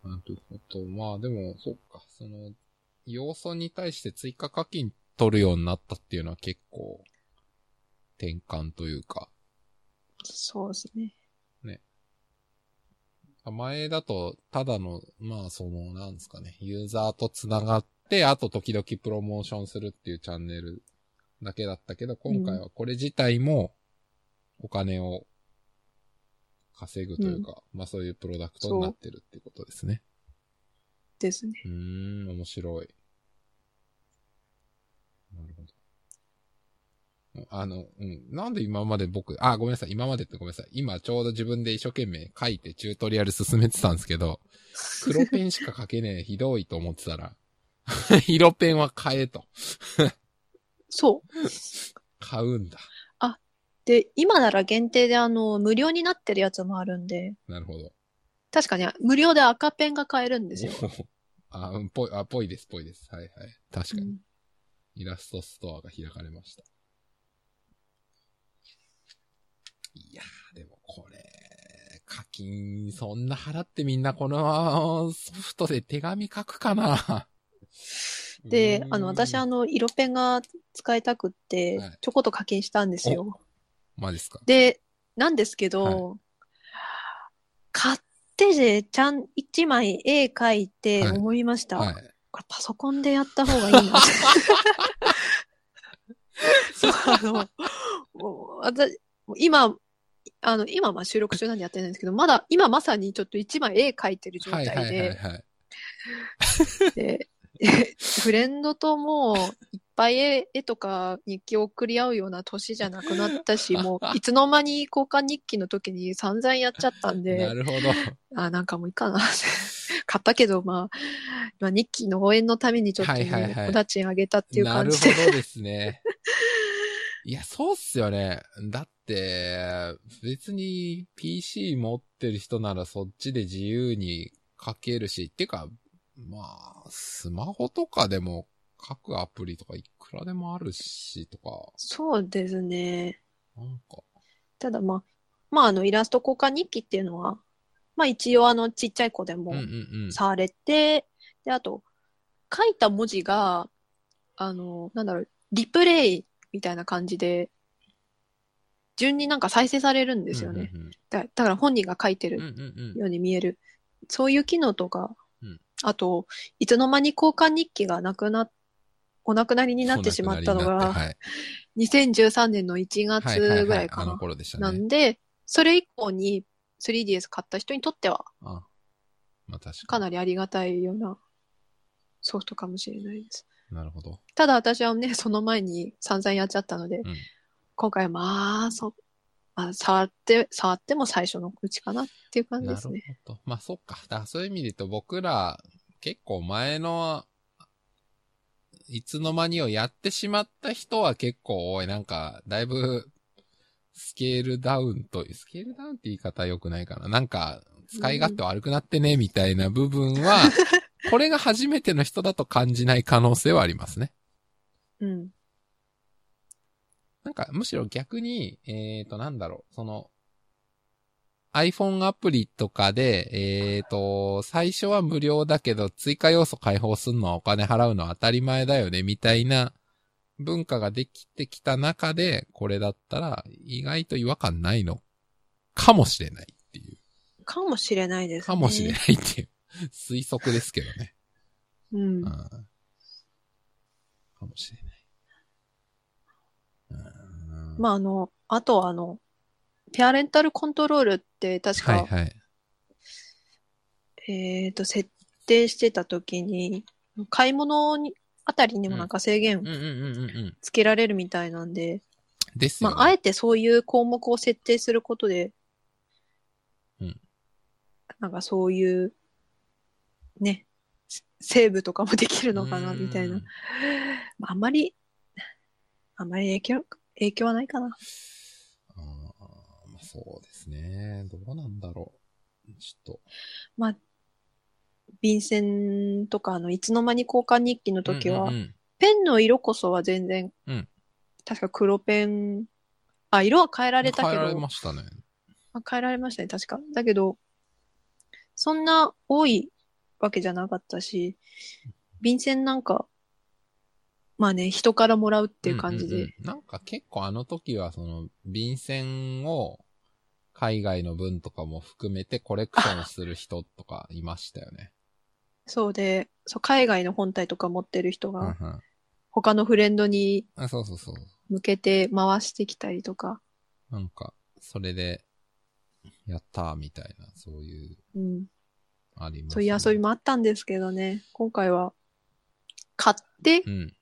なるほど。まあでも、そっか。その、要素に対して追加課金取るようになったっていうのは結構、転換というか。そうですね。前だと、ただの、まあその、なんですかね、ユーザーと繋がって、あと時々プロモーションするっていうチャンネルだけだったけど、今回はこれ自体も、お金を稼ぐというか、まあそういうプロダクトになってるってことですね。ですね。うーん、面白い。なるほど。あの、うん。なんで今まで僕、あ、ごめんなさい。今までってごめんなさい。今ちょうど自分で一生懸命書いてチュートリアル進めてたんですけど、黒ペンしか書けねえ、ひどいと思ってたら、色ペンは買えと。そう。買うんだ。で、今なら限定であの、無料になってるやつもあるんで、なるほど。確かに無料で赤ペンが買えるんですよ。あ、うん、ぽい、あ、ぽいです、ぽいです。はいはい。確かに。うんイラストストアが開かれました。いやー、でもこれ、課金、そんな払ってみんなこのソフトで手紙書くかなで、あの、私あの、色ペンが使いたくってはい、ちょこっと課金したんですよ。マジっすか？で、なんですけど、買ってで、ちゃん、一枚絵描いてはい思いました。はい。これパソコンでやった方がいいな。そう、あの、私、今、あの、今まあ収録中なんでやってないんですけど、まだ、今まさにちょっと一枚絵描いてる状態はいはいはいで、はい。で、フレンドともういっぱい絵絵とか日記を送り合うような年じゃなくなったし、もういつの間に交換日記の時に散々やっちゃったんなで、るほど。あ、なんかもういいかな。買ったけど、まあ、まあ、日記の応援のためにちょっともうはいはいはいお立ち上げたっていうな感じで。るほどですね。いや、そうっすよね。だって、別に PC 持ってる人ならそっちで自由に書けるし、っていうか、まあ、スマホとかでも書くアプリとかいくらでもあるし、とか、そうですね。なんか、ただまあ、まああのイラスト交換日記っていうのは、まあ一応あのちっちゃい子でも。されて、で、あと、書いた文字が、あの、なんだろう、リプレイみたいな感じで、順になんか再生されるんですよね。うんだだから本人が書いて。る。ように見える。そういう機能とか、うんあと、いつの間に交換日記がなくな、お亡くなりになってしまったのが、はい2013年の1月ぐらいかな。なんで、それ以降に 3DS 買った人にとっては、あまあ確かかなりありがたいようなソフトかもしれないです。に。なるほど。ただ私はね、その前に散々やっちゃったので、うん。今回はまあ、そ、まあ、触って、触っても最初のうちかなっていう感じなるほですね。ど。まあそっか。だそういう意味で言うと僕ら結構前のいつの間にをやってしまった人は結構多い。なんか、だいぶ、スケールダウンと、スケールダウンって言い方は良くないかな。なんか、使い勝手悪くなってね、みたいな部分は、これが初めての人だと感じない可能性はありますね。うん。なんか、むしろ逆に、えーと、なんだろう、その、iPhone アプリとかで、えーと、最初は無料だけど、追加要素開放するのはお金払うのは当たり前だよね、みたいな文化ができてきた中で、これだったら、意外と違和感ないのかもしれないっていう。かもしれないですね。かもしれないっていう。推測ですけどね。うんうん。。かもしれない。うんまあ、あの、あとはあの、ペアレンタルコントロールって確か、はいはい。えっと、設定してた時に、買い物に、あたりにもなんか制限。つけられるみたいなんで、ですよ、ね。まあ、あえてそういう項目を設定することで、うんなんかそういう、ね、セーブとかもできるのかな、みたいなあ、あんまり、あんまり影響、影響はないかな。そうですね。どうなんだろう。ちょっまあ、便箋とか、あの、いつの間に交換日記のと。時は、うんうんうんペンの色こそは全然、うん確か黒ペン、あ、色は変えられたけ変えられど、ましたね。あ変えられましたね、確か。だけど、そんな多いわけじゃなかったし、便箋なんか、まあね、人からもらうっていう感じで、んんうんなんか結構あの時はその、便箋を海外の分とかも含めてコレクションする人とかいましたよね。そうで、そう、海外の本体とか持ってる人うんが、うん他のフレンドにあそうそうそう。向けて回してきたりとか、なんか、それで、やったーみたいな、そういう、うん、あります、そういう遊びもあったんですけどね、今回は、買ってうん、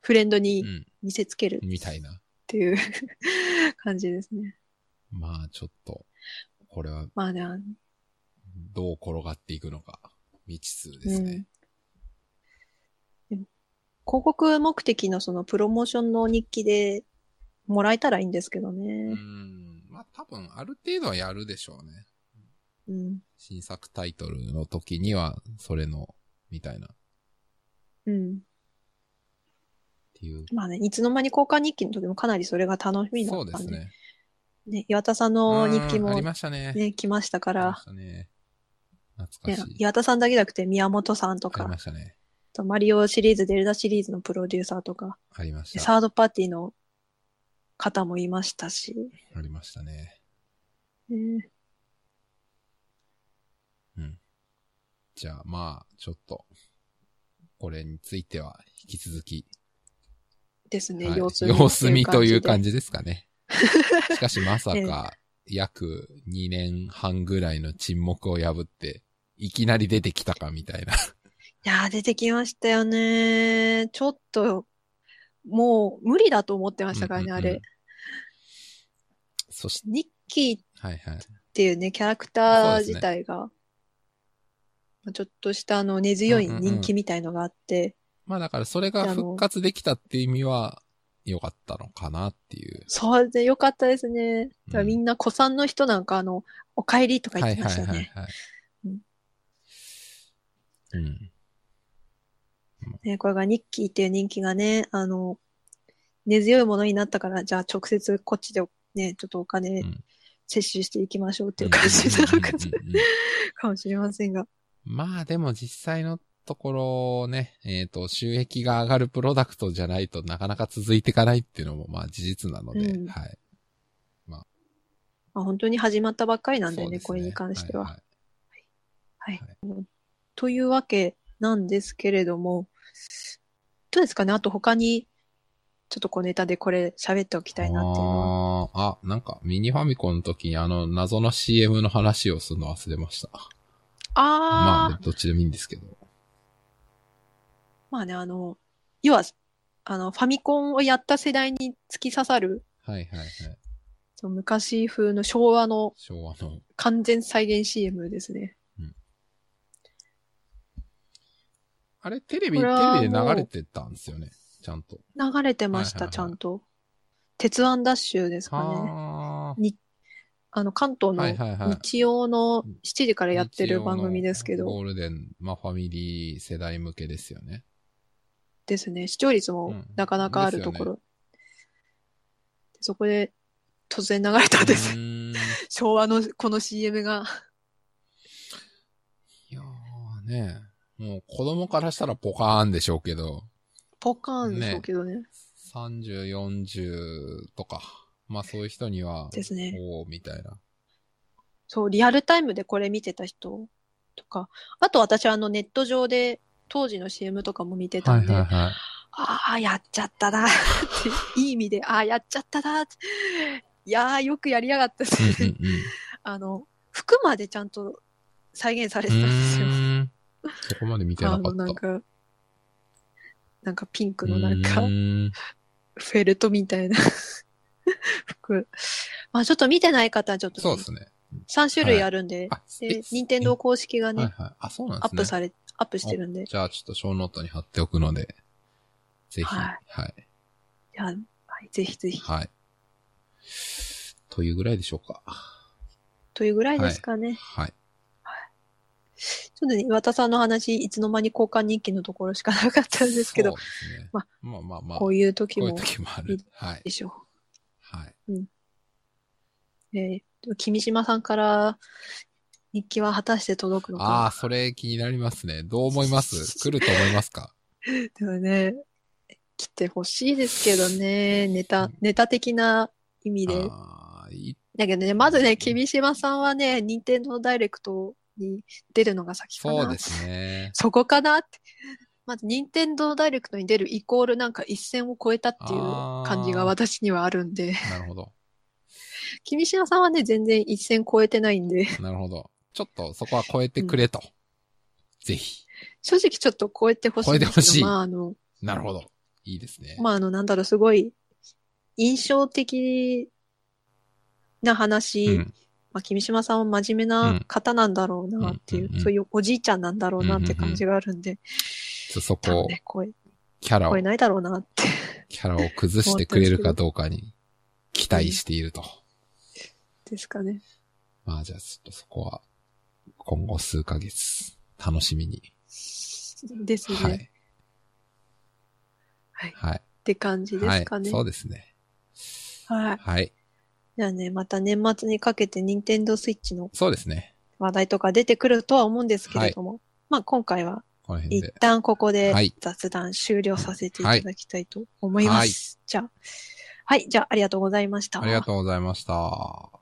フレンドにうん、見せつけるっみたいな。ていう感じですね。まあ、ちょっと、これはまあね、どう転がっていくのか、未知数ですね。でも広告目的のそのプロモーションの日記でもらえたらいいんですけどうね。ん。まあ、多分、ある程度はやるでしょうね。うん。新作タイトルの時には、それの、みたいな、っうん。ていう。まあね、いつの間に交換日記の時もかなりそれが楽しみだそうったんで。ですね。ね、岩田さんの日記もうんありましたね。ね、来ましたかありまらし、たね。懐ねかしい。岩田さんだけじゃなくて宮本さんとありか、ましたね。とマリオシリーズ、デルダシリーズのプロデューサーとか、ありました。サードパーティーの方もいましたし、ありましたね。ねうん。じゃあ、まあ、ちょっと、これについては、引き続き、ですね、はい様子見様子見という感じじですかね。しかし、まさか、約2年半ぐらいの沈黙を破って、いきなり出てきたかみたいな。で。いやー、出てきましたよね。ちょっと、もう無理だと思ってましたからね、うんうんうんあれ。そして、ニッキーっはいはい。ていうね、キャラクター自体が、まあちょっとしたあの根強い人気みたいのがあって、まあだからそれが復活できたっていう意味は良かったのかなっていう。そうでよかったですね。うんみんな子さんの人なんかあの、お帰りとか言ってましたよね。はいはいはいはい。うん。ね、これがニッキーっていう人気がね、あの、根強いものになったから、じゃあ直接こっちでね、ちょっとお金うん摂取していきましょうっていう感じなのかもしれませんが。まあでも実際のところね、えっ、と、収益が上がるプロダクトじゃないとなかなか続いていかないっていうのも、まあ事実なので、うんはい。まあ、本当に始まったばっかりなんだよね、そうですこれに関しては。はいはいはいというわけなんですけれども、どうですかね？あと他に、ちょっと小ネタでこれ喋っておきたいなっていうのは。あーあ、なんかミニファミコンの時にあの謎の CM の話をするの忘れました。まあー、あ、どっちでもいいんですけど。まあね、あの、要は、あの、ファミコンをやった世代に突き刺さる、はいはいはい。その昔風の昭和の昭和の。完全再現 CM ですね。あれ、テレビ、テこれはレビで流れてたんですよね？ちゃんと。流れてました、はいはいはいちゃんと。鉄腕ダッシュですかね。はあの、関東はいはいはいの日曜の7時かあ。らやってる番組ですけど、ゴールデン、まあファミリー世代向けですよね。ですね。視聴率もうんなかなかあるところ。そこで突然流れたんです。昭和のこの CM が。いやーねもう子供からしたらポカーンでしょうけど、ポカーンでしょうけどね。30、40とか、まあそういう人には、ですね。おーみたいな。そう、リアルタイムでこれ見てた人とか、あと私あのネット上で当時の CM とかも見てたんで、はいはいはい。ああ、やっちゃったなって、いい意味で、ああ、やっちゃったなって。いやー、よくやりやがったですね。うんうんうん。あの、服までちゃんと再現されてたんですよ。そこまで見てなあの、かった。なんか、なんかピンクのなんうか、フェルトみたいな服。まあちょっと見てない方はちょっと、そうですね。3種類あるんで、あ、でえ、任天堂公式がね、はいはい。アップされ、アップしてるんで、じゃあちょっとショーノートに貼っておくので、ぜひ、ははいい。じゃあ、はい、ぜひぜひ、はい。というぐらいでしょうか。というぐらいですかね。はい。ちょっとね、岩田さんの話、いつの間に交換日記のところしかなかったんですけどね。ままあまあまあ。こういう時こういうも時もある。はいで。しょはい。う。えー、君島さんから日記は果たして届くのああ、か。それ気になりますね。どう思います？来ると思いますか？でもね、来てほしいですけどね、ネタ、ネタ的な意味で。だけどね、まずね、君島さんはね、任天堂ダイレクトに出るのが先かな。そうですね。そこかなって。まず、任天堂ダイレクトに出るイコールなんか一線を越えたっていう感じが私にはあるんで、なるほど。君島さんはね、全然一線越えてないんで、なるほど。ちょっとそこは超えてくれと。ぜひ。正直ちょっと超えてほしい。超えてほしいまあ、あの、なるほど。いいですね。まあ、あの、なんだろう、すごい印象的な話、うん。まあ、君島さんは真面目な方なんだろうなっていう、うんうんうんそういうおじいちゃんなんだろうなって感じがあるんで、ちょそこを、多分ね、超え、キャラを超え、ないだろうなって。キャラを崩してくれるかどうかに期待していると。ですかね。まあじゃあちょっとそこは、今後数ヶ月、楽しみに。ですね。っはい。はいはい。て感じですかね。はい。そうですね。はい。はい。じゃあね、また年末にかけて任天堂スイッチのそうですね。話題とか出てくるとは思うんですけれども、まあ今回は一この辺で。旦ここではい雑談終了させていただきたいと思います。はいじゃあ、はい、じゃあありがとうございました。ありがとうございました。